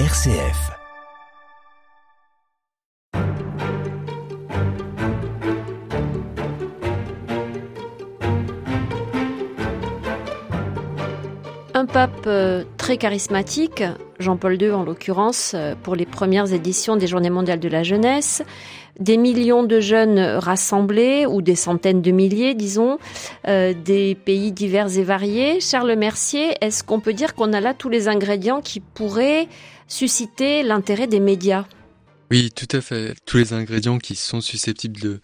RCF. Un pape euh, très charismatique, Jean-Paul II en l'occurrence, euh, pour les premières éditions des Journées mondiales de la jeunesse, des millions de jeunes rassemblés, ou des centaines de milliers, disons, euh, des pays divers et variés. Charles Mercier, est-ce qu'on peut dire qu'on a là tous les ingrédients qui pourraient susciter l'intérêt des médias Oui, tout à fait. Tous les ingrédients qui sont susceptibles de,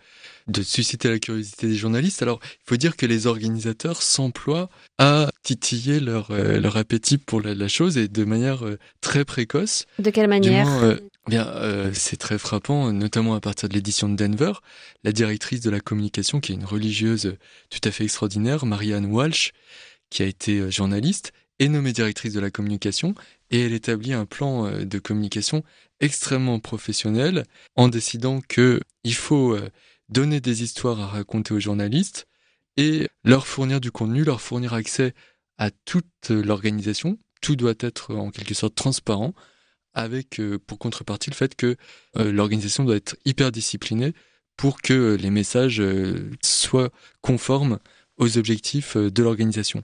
de susciter la curiosité des journalistes. Alors, il faut dire que les organisateurs s'emploient à titiller leur, euh, leur appétit pour la, la, chose et de manière euh, très précoce. De quelle manière moins, euh, Bien, euh, c'est très frappant, notamment à partir de l'édition de Denver. La directrice de la communication, qui est une religieuse tout à fait extraordinaire, Marianne Walsh, qui a été journaliste, est nommée directrice de la communication et elle établit un plan de communication extrêmement professionnel en décidant que il faut donner des histoires à raconter aux journalistes et leur fournir du contenu, leur fournir accès à toute l'organisation. Tout doit être en quelque sorte transparent avec euh, pour contrepartie le fait que euh, l'organisation doit être hyper disciplinée pour que les messages euh, soient conformes aux objectifs de l'organisation.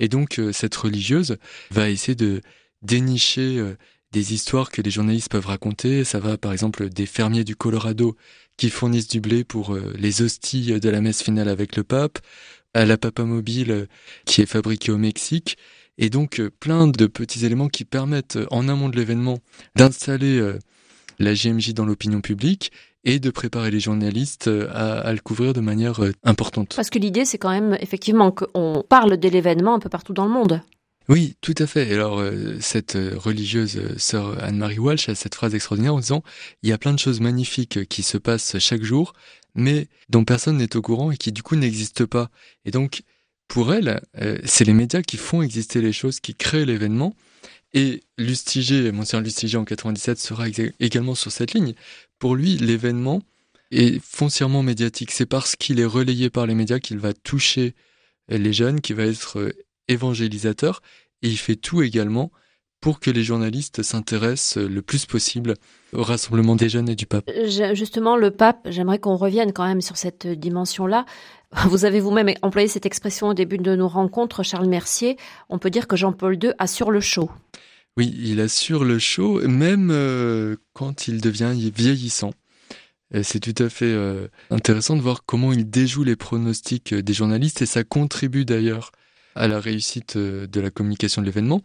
Et donc cette religieuse va essayer de dénicher des histoires que les journalistes peuvent raconter. Ça va par exemple des fermiers du Colorado qui fournissent du blé pour euh, les hosties de la messe finale avec le pape, à la papa mobile euh, qui est fabriquée au Mexique. Et donc euh, plein de petits éléments qui permettent en amont de l'événement d'installer la GMJ dans l'opinion publique et de préparer les journalistes à, à, le couvrir de manière importante. Parce que l'idée, c'est quand même effectivement qu'on parle de l'événement un peu partout dans le monde. Oui, tout à fait. Alors, euh, cette euh, religieuse euh, sœur Anne-Marie Walsh a cette phrase extraordinaire en disant il y a plein de choses magnifiques qui se passent chaque jour, mais dont personne n'est au courant et qui du coup n'existent pas. Et donc, pour elle, c'est les médias qui font exister les choses, qui créent l'événement. Et Lustiger, Monsieur Lustiger en 97 sera également sur cette ligne. Pour lui, l'événement est foncièrement médiatique. C'est parce qu'il est relayé par les médias qu'il va toucher les jeunes, qui va être évangélisateur et il fait tout également pour que les journalistes s'intéressent le plus possible au rassemblement des jeunes et du pape. Justement, le pape, j'aimerais qu'on revienne quand même sur cette dimension-là. Vous avez vous-même employé cette expression au début de nos rencontres, Charles Mercier. On peut dire que Jean-Paul II assure le show. Oui, il assure le show, même euh, quand il devient vieillissant. C'est tout à fait euh, intéressant de voir comment il déjoue les pronostics des journalistes et ça contribue d'ailleurs à la réussite euh, de la communication de l'événement.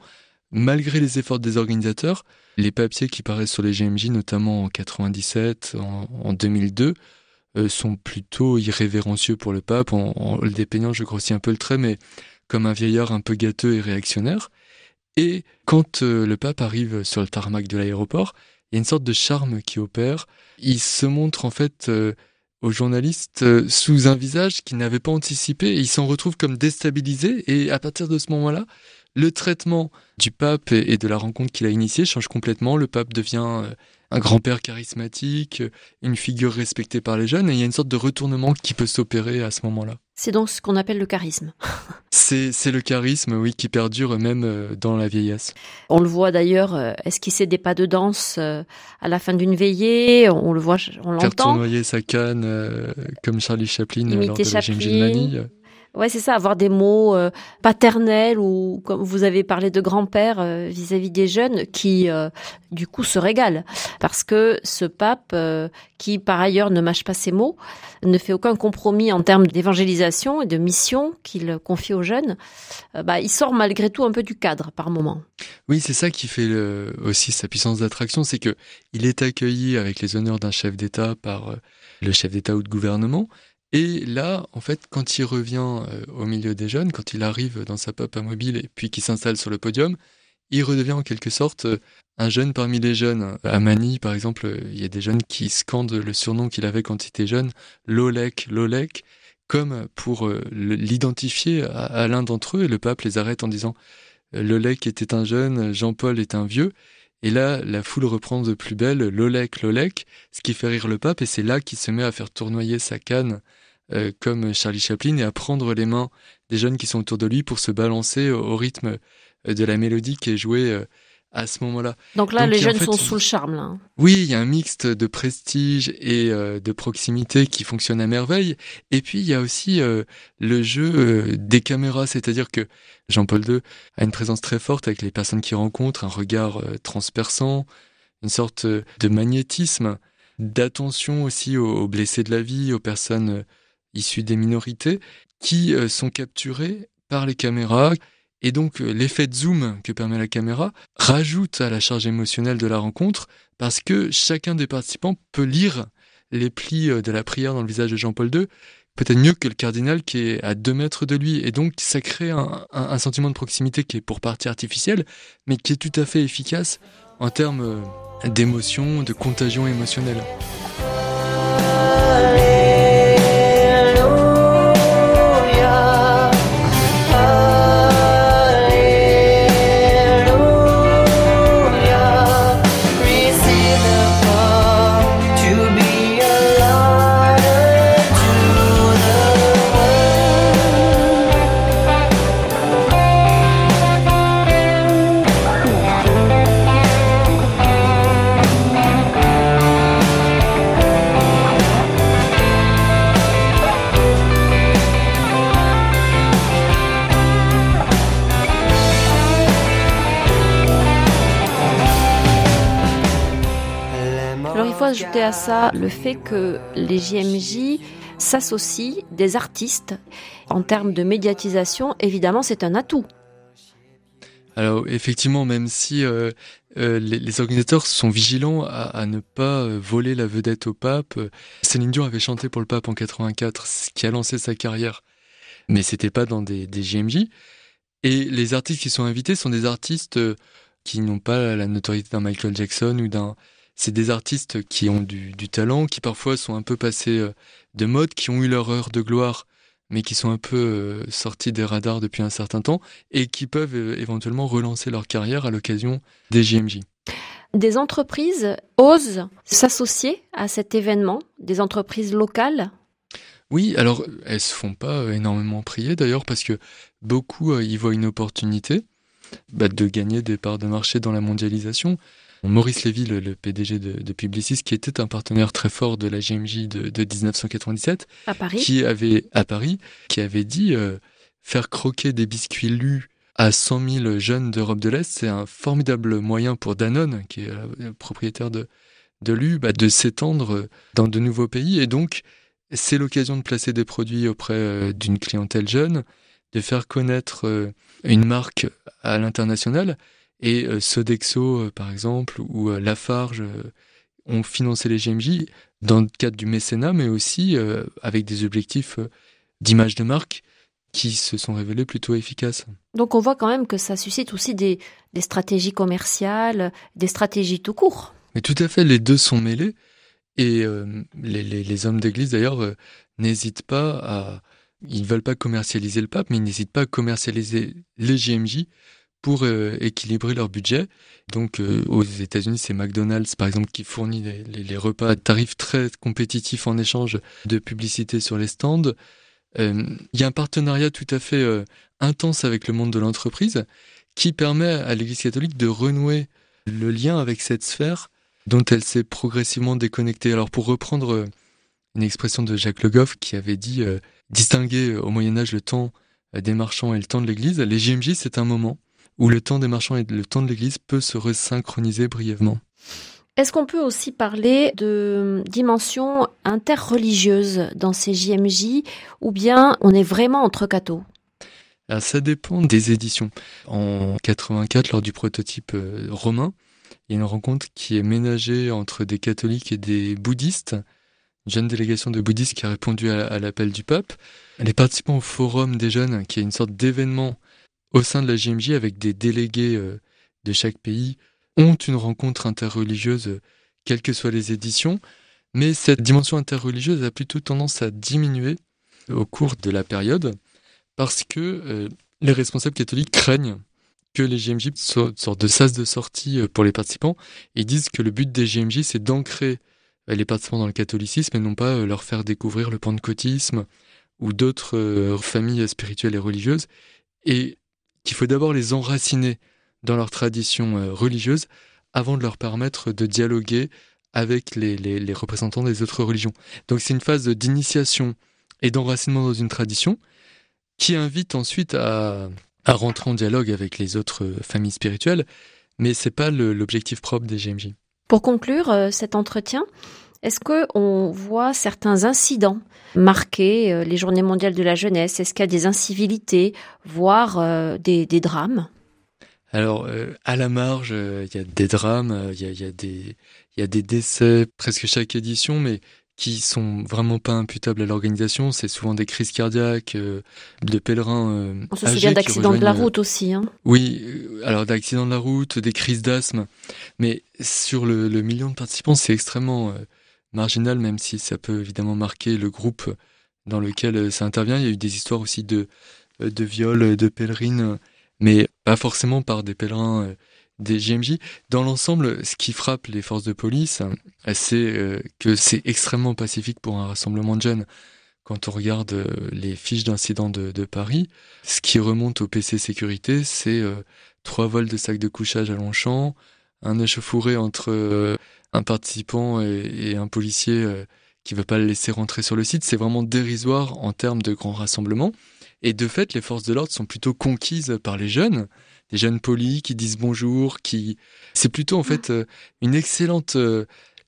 Malgré les efforts des organisateurs, les papiers qui paraissent sur les GMJ, notamment en 97, en, 2002, euh, sont plutôt irrévérencieux pour le pape, en, le dépeignant, je grossis un peu le trait, mais comme un vieillard un peu gâteux et réactionnaire. Et quand euh, le pape arrive sur le tarmac de l'aéroport, il y a une sorte de charme qui opère. Il se montre en fait aux journalistes euh, sous un visage qu'ils n'avaient pas anticipé et ils s'en retrouvent comme déstabilisés et à partir de ce moment-là, le traitement du pape et de la rencontre qu'il a initiée change complètement. Le pape devient euh, un grand-père charismatique, une figure respectée par les jeunes, et il y a une sorte de retournement qui peut s'opérer à ce moment-là. C'est donc ce qu'on appelle le charisme. c'est le charisme, oui, qui perdure même euh, dans la vieillesse. On le voit d'ailleurs euh, esquisser des pas de danse euh, à la fin d'une veillée? On le voit, on l'entend. Faire tournoyer sa canne comme Charlie Chaplin Imiter lors de Chaplin. la Ouais, c'est ça, avoir des mots euh, paternels ou comme vous avez parlé de grand-père euh, vis-à-vis des jeunes qui euh, du coup se régalent parce que ce pape qui par ailleurs ne mâche pas ses mots, ne fait aucun compromis en termes d'évangélisation et de mission qu'il confie aux jeunes, bah il sort malgré tout un peu du cadre par moment. Oui, c'est ça qui fait aussi sa puissance d'attraction, c'est que il est accueilli avec les honneurs d'un chef d'État par le chef d'État ou de gouvernement, et là, en fait, quand il revient euh, au milieu des jeunes, quand il arrive dans sa pop à mobile et puis qu'il s'installe sur le podium, il redevient en quelque sorte euh, un jeune parmi les jeunes. À Manille, par exemple, il y a des jeunes qui scandent le surnom qu'il avait quand il était jeune, Lolek, Lolek, comme pour euh, l'identifier à, l'un d'entre eux. Et le pape les arrête en disant Lolek était un jeune, Jean-Paul est un vieux. Et là, la foule reprend de plus belle Lolek, Lolek, ce qui fait rire le pape, et c'est là qu'il se met à faire tournoyer sa canne euh, comme Charlie Chaplin et à prendre les mains des jeunes qui sont autour de lui pour se balancer au, rythme euh, de la mélodie qui est jouée euh, à ce moment-là. Donc là, les jeunes sont sous le charme. Là. Oui, il y a un mixte de prestige et euh, de proximité qui fonctionne à merveille. Et puis, il y a aussi euh, le jeu euh, des caméras, c'est-à-dire que Jean-Paul II a une présence très forte avec les personnes qu'il rencontre, un regard transperçant, une sorte de magnétisme, d'attention aussi aux, blessés de la vie, aux personnes issues des minorités, qui sont capturées par les caméras et donc euh, l'effet de zoom que permet la caméra rajoute à la charge émotionnelle de la rencontre parce que chacun des participants peut lire les plis euh, de la prière dans le visage de Jean-Paul II, peut-être mieux que le cardinal qui est à deux mètres de lui. Et donc ça crée un, sentiment de proximité qui est pour partie artificiel, mais qui est tout à fait efficace en termes euh, d'émotion, de contagion émotionnelle. Ajouter à ça le fait que les JMJ s'associent des artistes. En termes de médiatisation, évidemment, c'est un atout. Alors effectivement, même si euh, euh, les, organisateurs sont vigilants à, ne pas euh, voler la vedette au pape, Céline Dion avait chanté pour le pape en 84, ce qui a lancé sa carrière, mais c'était pas dans des, des JMJ. Et les artistes qui sont invités sont des artistes qui n'ont pas la notoriété d'un Michael Jackson ou d'un c'est des artistes qui ont du, talent, qui parfois sont un peu passés euh, de mode, qui ont eu leur heure de gloire, mais qui sont un peu euh, sortis des radars depuis un certain temps et qui peuvent euh, éventuellement relancer leur carrière à l'occasion des JMJ. Des entreprises osent s'associer à cet événement, des entreprises locales? Oui, alors elles se font pas énormément prier d'ailleurs parce que beaucoup y voient une opportunité bah, de gagner des parts de marché dans la mondialisation. Maurice Lévy, le, PDG de, Publicis, qui était un partenaire très fort de la GMJ de, 1997, à Paris. qui avait à Paris, qui avait dit euh, faire croquer des biscuits lus à 100 000 jeunes d'Europe de l'Est, c'est un formidable moyen pour Danone, qui est euh, propriétaire de, de l'U, bah, de s'étendre dans de nouveaux pays. Et donc, c'est l'occasion de placer des produits auprès euh, d'une clientèle jeune, de faire connaître une marque à l'international. Et euh, Sodexo, euh, par exemple, ou euh, Lafarge ont financé les GMJ dans le cadre du mécénat, mais aussi avec des objectifs d'image de marque qui se sont révélés plutôt efficaces. Donc on voit quand même que ça suscite aussi des, stratégies commerciales, des stratégies tout court. Mais tout à fait, les deux sont mêlés. Et les, les, hommes d'église, d'ailleurs, n'hésitent pas à... Ils ne veulent pas commercialiser le pape, mais ils n'hésitent pas à commercialiser les GMJ pour euh, équilibrer leur budget. Donc euh, aux États-Unis, c'est McDonald's par exemple qui fournit les, repas à tarifs très compétitifs en échange de publicité sur les stands. Euh, il y a un partenariat tout à fait intense avec le monde de l'entreprise qui permet à l'Église catholique de renouer le lien avec cette sphère dont elle s'est progressivement déconnectée. Alors pour reprendre une expression de Jacques Le Goff qui avait dit distinguer au Moyen Âge le temps des marchands et le temps de l'Église, les JMJ c'est un moment où le temps des marchands et le temps de l'Église peut se resynchroniser brièvement. Est-ce qu'on peut aussi parler de dimension interreligieuse dans ces JMJ ou bien on est vraiment entre cathos? Ça dépend des éditions. En 84, lors du prototype euh, romain, il y a une rencontre qui est ménagée entre des catholiques et des bouddhistes, une jeune délégation de bouddhistes qui a répondu à, à l'appel du pape. Les participants au forum des jeunes, qui est une sorte d'événement au sein de la JMJ avec des délégués euh, de chaque pays ont une rencontre interreligieuse, euh, quelles que soient les éditions, mais cette dimension interreligieuse a plutôt tendance à diminuer au cours de la période parce que euh, les responsables catholiques craignent que les JMJ soient une sorte de sas de sortie pour les participants et disent que le but des JMJ c'est d'ancrer les participants dans le catholicisme et non pas leur faire découvrir le pentecôtisme ou d'autres familles spirituelles et religieuses. Qu'il faut d'abord les enraciner dans leur tradition religieuse avant de leur permettre de dialoguer avec les, représentants des autres religions. Donc c'est une phase d'initiation et d'enracinement dans une tradition qui invite ensuite à, rentrer en dialogue avec les autres familles spirituelles, mais c'est pas l'objectif propre des GMJ. Pour conclure euh, cet entretien, est-ce qu'on voit certains incidents marquer euh, les Journées mondiales de la jeunesse? Est-ce qu'il y a des incivilités, voire euh, des, drames? Alors, à la marge, il y a des drames, il y a, des, y a des décès presque chaque édition, mais qui sont vraiment pas imputables à l'organisation. C'est souvent des crises cardiaques, euh, de pèlerins. Euh, On se souvient d'accidents de la route aussi. Hein. Oui, euh, alors d'accidents de la route, des crises d'asthme. Mais sur le, million de participants, c'est extrêmement marginal, même si ça peut évidemment marquer le groupe dans lequel ça intervient. Il y a eu des histoires aussi de, de viols de pèlerines, mais pas forcément par des pèlerins des JMJ. Dans l'ensemble, ce qui frappe les forces de police, c'est euh, que c'est extrêmement pacifique pour un rassemblement de jeunes. Quand on regarde euh, les fiches d'incidents de, Paris, ce qui remonte au PC sécurité, c'est euh, trois vols de sacs de couchage à Longchamp, un échauffouré entre un participant et, un policier qui ne veut pas le laisser rentrer sur le site. C'est vraiment dérisoire en termes de grands rassemblements. Et de fait, les forces de l'ordre sont plutôt conquises par les jeunes des jeunes polis qui disent bonjour, qui c'est plutôt en fait euh, une excellente euh,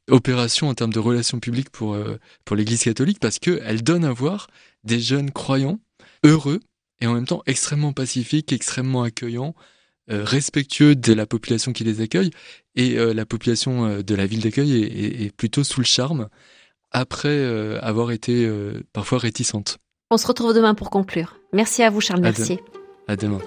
opération en termes de relations publiques pour euh, pour l'Église catholique parce que elle donne à voir des jeunes croyants heureux et en même temps extrêmement pacifiques, extrêmement accueillants, respectueux de la population qui les accueille et la population de la ville d'accueil est, plutôt sous le charme après avoir été parfois réticente. On se retrouve demain pour conclure. Merci à vous Charles Mercier. À demain.